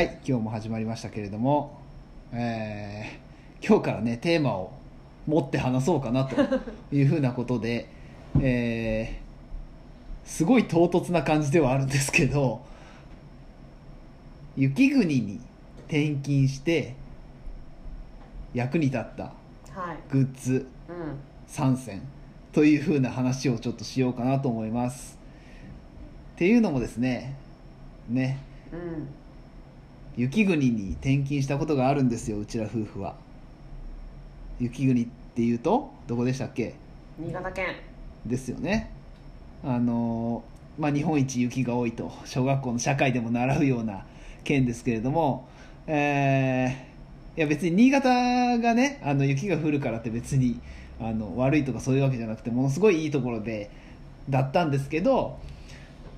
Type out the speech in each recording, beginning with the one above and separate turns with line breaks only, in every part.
はい今日も始まりましたけれども、えー今日からねテーマを持って話そうかなと いうふうなことで、えーすごい唐突な感じではあるんですけど雪国に転勤して役に立った
はい。
グッズ
うん。
3選というふうな話をちょっとしようかなと思いますっていうのもですねね
うん。
雪国に転勤したことがあるんですようちら夫婦は。雪国っていうとどこでしたっけ？
新潟県。
ですよね。あのまあ日本一雪が多いと小学校の社会でも習うような県ですけれどもえーいや別に新潟がねあの雪が降るからって別にあの悪いとかそういうわけじゃなくてものすごいいいところでだったんですけど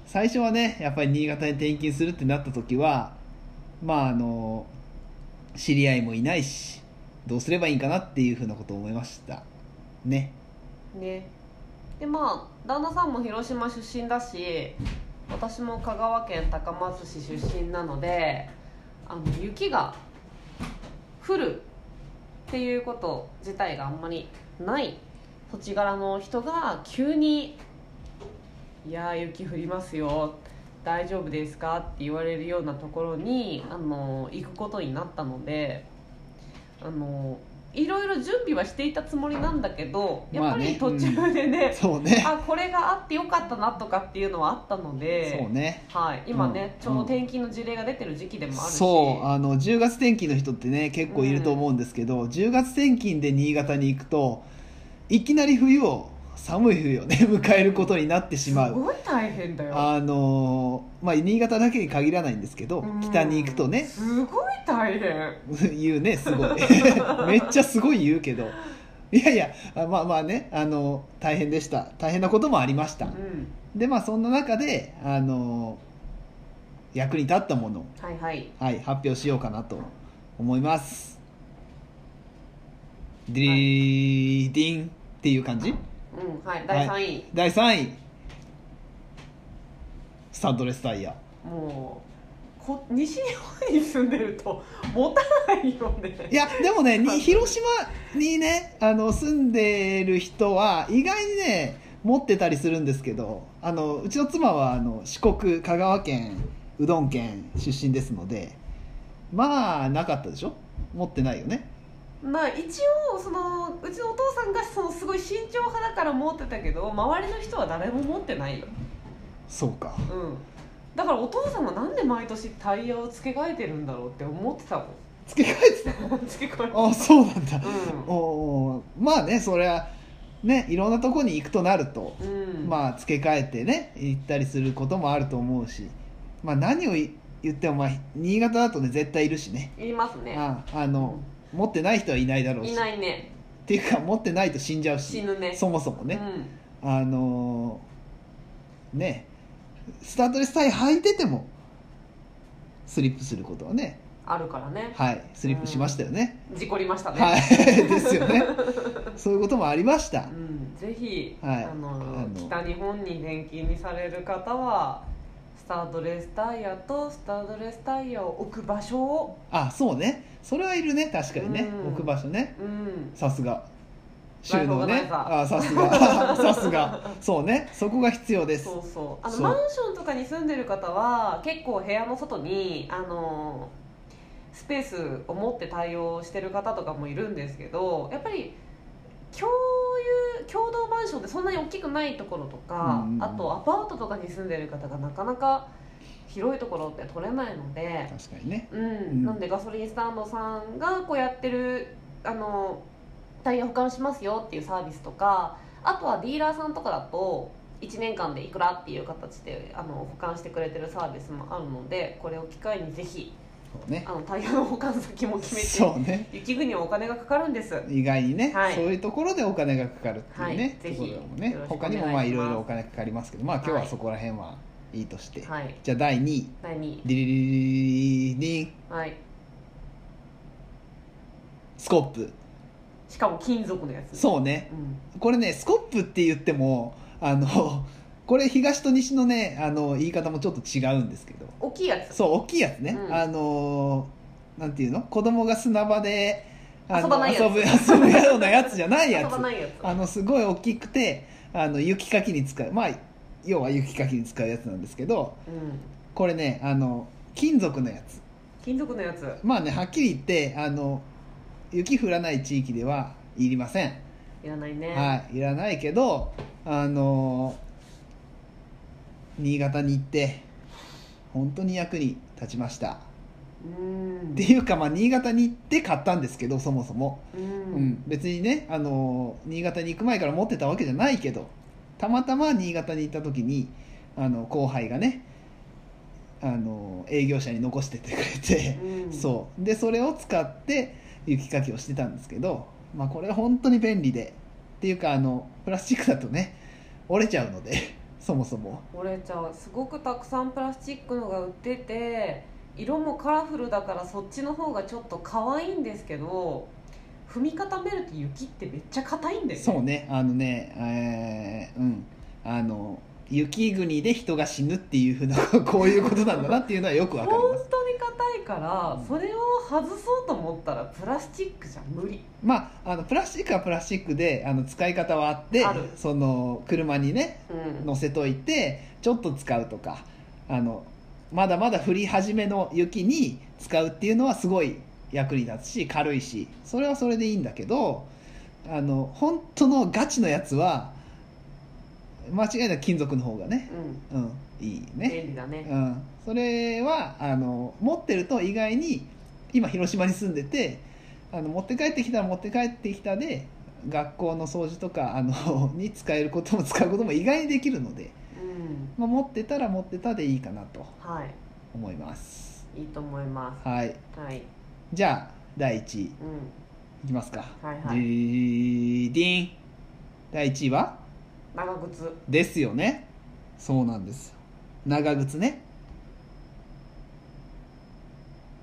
最初はねやっぱり新潟に転勤するってなった時はまああの知り合いもいないしどうすればいいかなっていうふうなことを思いましたね
ね。で、まあ、旦那さんも広島出身だし、私も香川県高松市出身なので、あの、雪が降るっていうこと自体があんまりない土地柄の人が急に「いや雪降りますよ大丈夫ですか?」って言われるようなところにあの行くことになったのであのいろいろ準備はしていたつもりなんだけどやっぱ
まあね
り途中でね,、
そうね。
あこれがあってよかったなとかっていうのはあったので
そうね。
はい、今ね、
うん
ちょうど転勤の事例が出てる時期でもあるし。
そうあの10月転勤の人ってね結構いると思うんですけど、10月転勤で新潟に行くといきなり冬を寒い冬をね迎えることになってしますう
ごい大変だよ。
あのまあ新潟だけに限らないんですけど、
うん。
北に行くとね。
すごい大変。
言うねすごい。めっちゃすごい言うけど。いやいやあまあまあねあの大変でした。大変なこともありました、
うん。
でまあそんな中であの役に立ったもの。を
はいはい。
はい、発表しようかなと思います。ディーディンっていう感じ？
うんはい第3位、
第3位。スタッドレスタイヤ。
もうこ西日本に住んでると持たないよね。
いやでもねに。広島にねあの住んでる人は意外にね持ってたりするんですけどあのうちの妻はあの四国香川県うどん県出身ですのでまあなかったでしょ？持ってないよね
まあ一応そのうちのお父さんがそのすごい慎重派だから持ってたけど周りの人は誰も持ってないよ。
そうか。
うん。だからお父さんはなんで毎年タイヤを付け替えてるんだろうって思ってたもん。
付け替えてた？
付け替えて
あそうなんだ、
う
おーまあねそれはねいろんなとこに行くとなると、
ん、うん、
まあ付け替えてね行ったりすることもあると思うしまあ何をい言ってもまあ新潟だとね絶対いるしね。
いりますね。
ああの、持ってない人はいないだろうし。
いないね。
っていうか持ってないと死んじゃうし。
死ぬね。
そもそもね、
うん。
あのーね。スタートレスタイヤ履いててもスリップすることはね。
あるからね。
はい。スリップしましたよね、
事故りましたね。
はい。ですよね。そういうこともありました。
うん、ぜひ、
はい。
あの
あの
北日本に転勤にされる方はスタードレスタイヤとスタードレスタイヤを置く場所を。
あそうね。それはいるね。確かにね、
うん。
置く場所ね。
うん。
さすが。収納ね。あさすが。さすが。そうね。そこが必要です。
そうそう。あの
そう。
マンションとかに住んでる方は結構部屋の外にあのスペースを持って対応してる方とかもいるんですけどやっぱり共有共同マンションってそんなに大きくないところとか、
うんうんうん。
あとアパートとかに住んでる方がなかなか広いところって取れないので、
確かにね。
うん。
ん。
なんでガソリンスタンドさんがこうやってるあのタイヤ保管しますよっていうサービスとかあとはディーラーさんとかだと1年間でいくらっていう形であの保管してくれてるサービスもあるのでこれを機会にぜひ
ね。
あのタイヤの保管先も決めて
そうね。
雪国はお金がかかるんです。
意外にね、
はい。
そういうところでお金がかかるっていうね、
はい。
ところもね。他にもまあいろいろお金かかりますけどまあ今日は
はい。
そこら辺はいいとして、
はい。
じゃあ第2位
第2
ディリリリリリン
はい
スコップ
しかも金属のやつ
そうね
うん
これねスコップって言ってもあのこれ東と西のねあの言い方もちょっと違うんですけど。
大きいやつ。
そう大きいやつね、
うん。
あのなんていうの？子供が砂場であの
遊ばないやつ。
遊ぶ遊ぶようなやつじゃないや
遊
つ
ばないやつ。
あのすごい大きくてあの雪かきに使う。まあ要は雪かきに使うやつなんですけど
うん。
これねあの金属のやつ。
金属のやつ。
まあねはっきり言ってあの雪降らない地域ではいりません、
いらないね。
はいいらないけどあの新潟に行って本当に役に立ちました。
うん。
っていうか、まあ、新潟に行って買ったんですけどそもそも、
う
うん。ん別にねあの新潟に行く前から持ってたわけじゃないけどたまたま新潟に行った時にあの後輩がねあの営業者に残してってくれて、
うん。
そう。でそれを使って雪かきをしてたんですけど、まあ、これ本当に便利で。っていうかあのプラスチックだとね折れちゃうのでそもそも。
折れちゃうすごくたくさんプラスチックのが売ってて色もカラフルだからそっちの方がちょっと可愛いんですけど踏み固めると雪ってめっちゃ硬いんだよね。
そうね。あのねえーうん。あの雪国で人が死ぬっていうふうなこういうことなんだなっていうのはよくわかり
本
ます
いから、
うん。
それを外そうと思ったらプラスチックじゃ無理。
まああのプラスチックはプラスチックであの使い方はあってその車にね
うん。
乗せといてちょっと使うとかあのまだまだ降り始めの雪に使うっていうのはすごい役に立つし軽いしそれはそれでいいんだけどあの本当のガチのやつは間違いなく金属の方がね、
うん。
うん、いいね、
便利だね。
うん、それはあの持ってると意外に今広島に住んでてあの持って帰ってきたら持って帰ってきたで学校の掃除とかあの に使えることも使うことも意外にできるので、
うん。
まあ、持ってたら持ってたでいいかなと
は
思います。
いいいと思いま
はい。
すはい。
じゃあ第1位い
うん。
きますか。
はいはい。
ディーディーン第1位は？
長靴。
ですよね。そうなんです。長靴ね。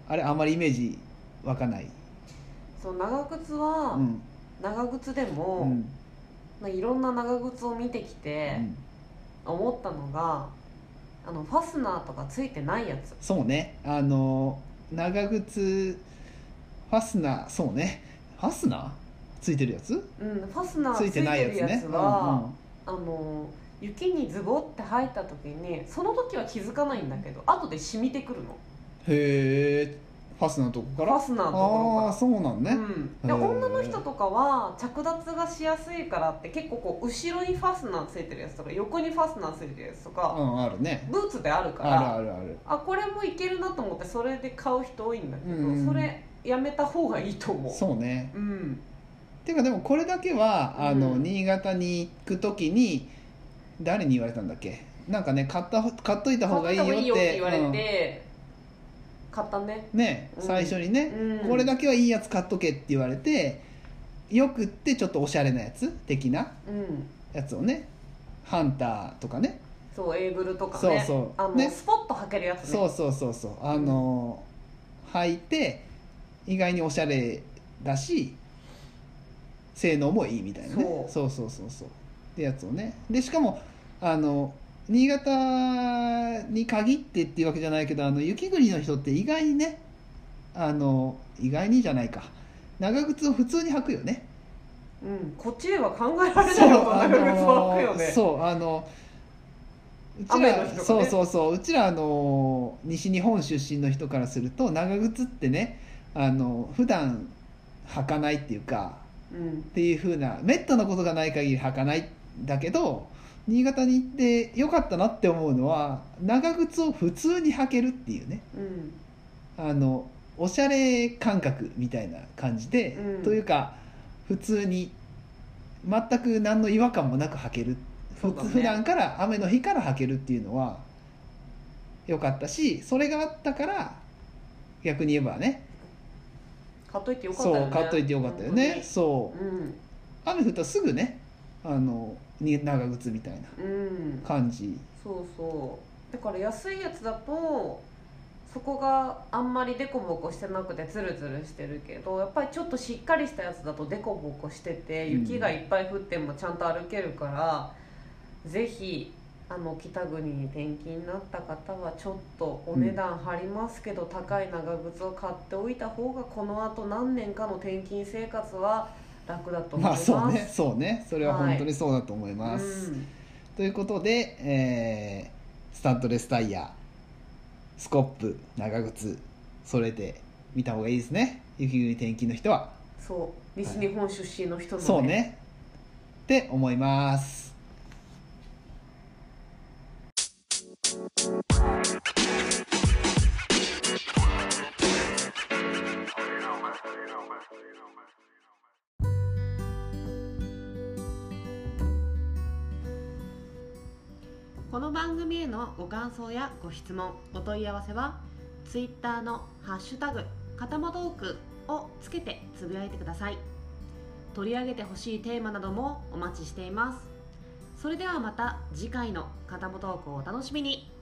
あれあまりイメージ湧かない。
そう長靴は、
うん。
長靴で
う
も、
ん。
まあ、いろんな長靴を見てきて思ったのがあのファスナーとかついてないやつ。
そうね。あの長靴ファスナーそうね。ファスナーついてるやつ？
うんファスナー
ついてないやつ
ついてるや
ね。
つは、あの雪にズボって入った時にその時は気づかないんだけど後で染みてくるの。
へえファスナーのとこから？
ファスナーのところ
ああ
から
そうなんね、
うん、で女の人とかは着脱がしやすいからって結構こう後ろにファスナーついてるやつとか横にファスナーついてるやつと
う
か、
んあるね。
ブーツであるか
あ
ら
るあるある。
あこれもいけるなと思ってそれで買う人多いんだけど、
うん。
それやめた方がいいと思う。
そうね。
うん
ていうかでもこれだけはあの、
うん
新潟に行く時に誰に言われたんだっけ？なんかね買った買っといた方がいいよって。
買った方がいいよって言われて、買ったね
うんね。
うん。
最初にね、
うん。
これだけはいいやつ買っとけって言われてよくってちょっとおしゃれなやつ？的な
うん。
やつをねハンターとかね。
そうエイブルとかね。
そうそう。
あの、
ね。
スポッと履けるやつね。
そうそうそうそう。あの履いて意外におしゃれだし性能もいいみたいなね。
そう。
そうそうそうってやつをね。でしかもあの新潟に限ってっていうわけじゃないけどあの雪国の人って意外にねあの意外にじゃないか。長靴を普通に履くよね。
うん、こっちでは考えられないよ長靴を履くよね。
そうあのうちら、
ね。
そうそうそう。うちらあの西日本出身の人からすると長靴ってねあの普段履かないっていうか
うん
っていう風なめったなことがない限り履かない。んだけど新潟に行ってよかったなって思うのは長靴を普通に履けるっていうね。
うん。
あのおしゃれ感覚みたいな感じで、
うん。
というか普通に全く何の違和感もなく履ける。
ね。
普段から雨の日から履けるっていうのは良かったしそれがあったから逆に言えばね
買っといてよかった
そ
よね。
う買っといてよかったよね。そう。
うん
雨降ったらすぐねあのに長靴みたいな
うん。
感じ。
そうそう。だから安いやつだとそこがあんまりデコボコしてなくてツルツルしてるけどやっぱりちょっとしっかりしたやつだとデコボコしてて
うん
雪がいっぱい降ってもちゃんと歩けるから、ぜひあの北国に転勤になった方はちょっとお値段張りますけど、高い長靴を買っておいた方がこのあと何年かの転勤生活は楽だと思い
ま
ます。
あそうね。そうね。それは本当にそうだと思います、
うん。
ということで、えースタッドレスタイヤスコップ長靴それで見た方がいいですね。雪国転勤の人は。
そう。西日本出身の人の、
そうね。って思います
この番組へのご感想やご質問お問い合わせは Twitter の「ハッシュタグかたまトーク」をつけてつぶやいてください。取り上げてほしいテーマなどもお待ちしています。それではまた次回の「かたまトーク」をお楽しみに。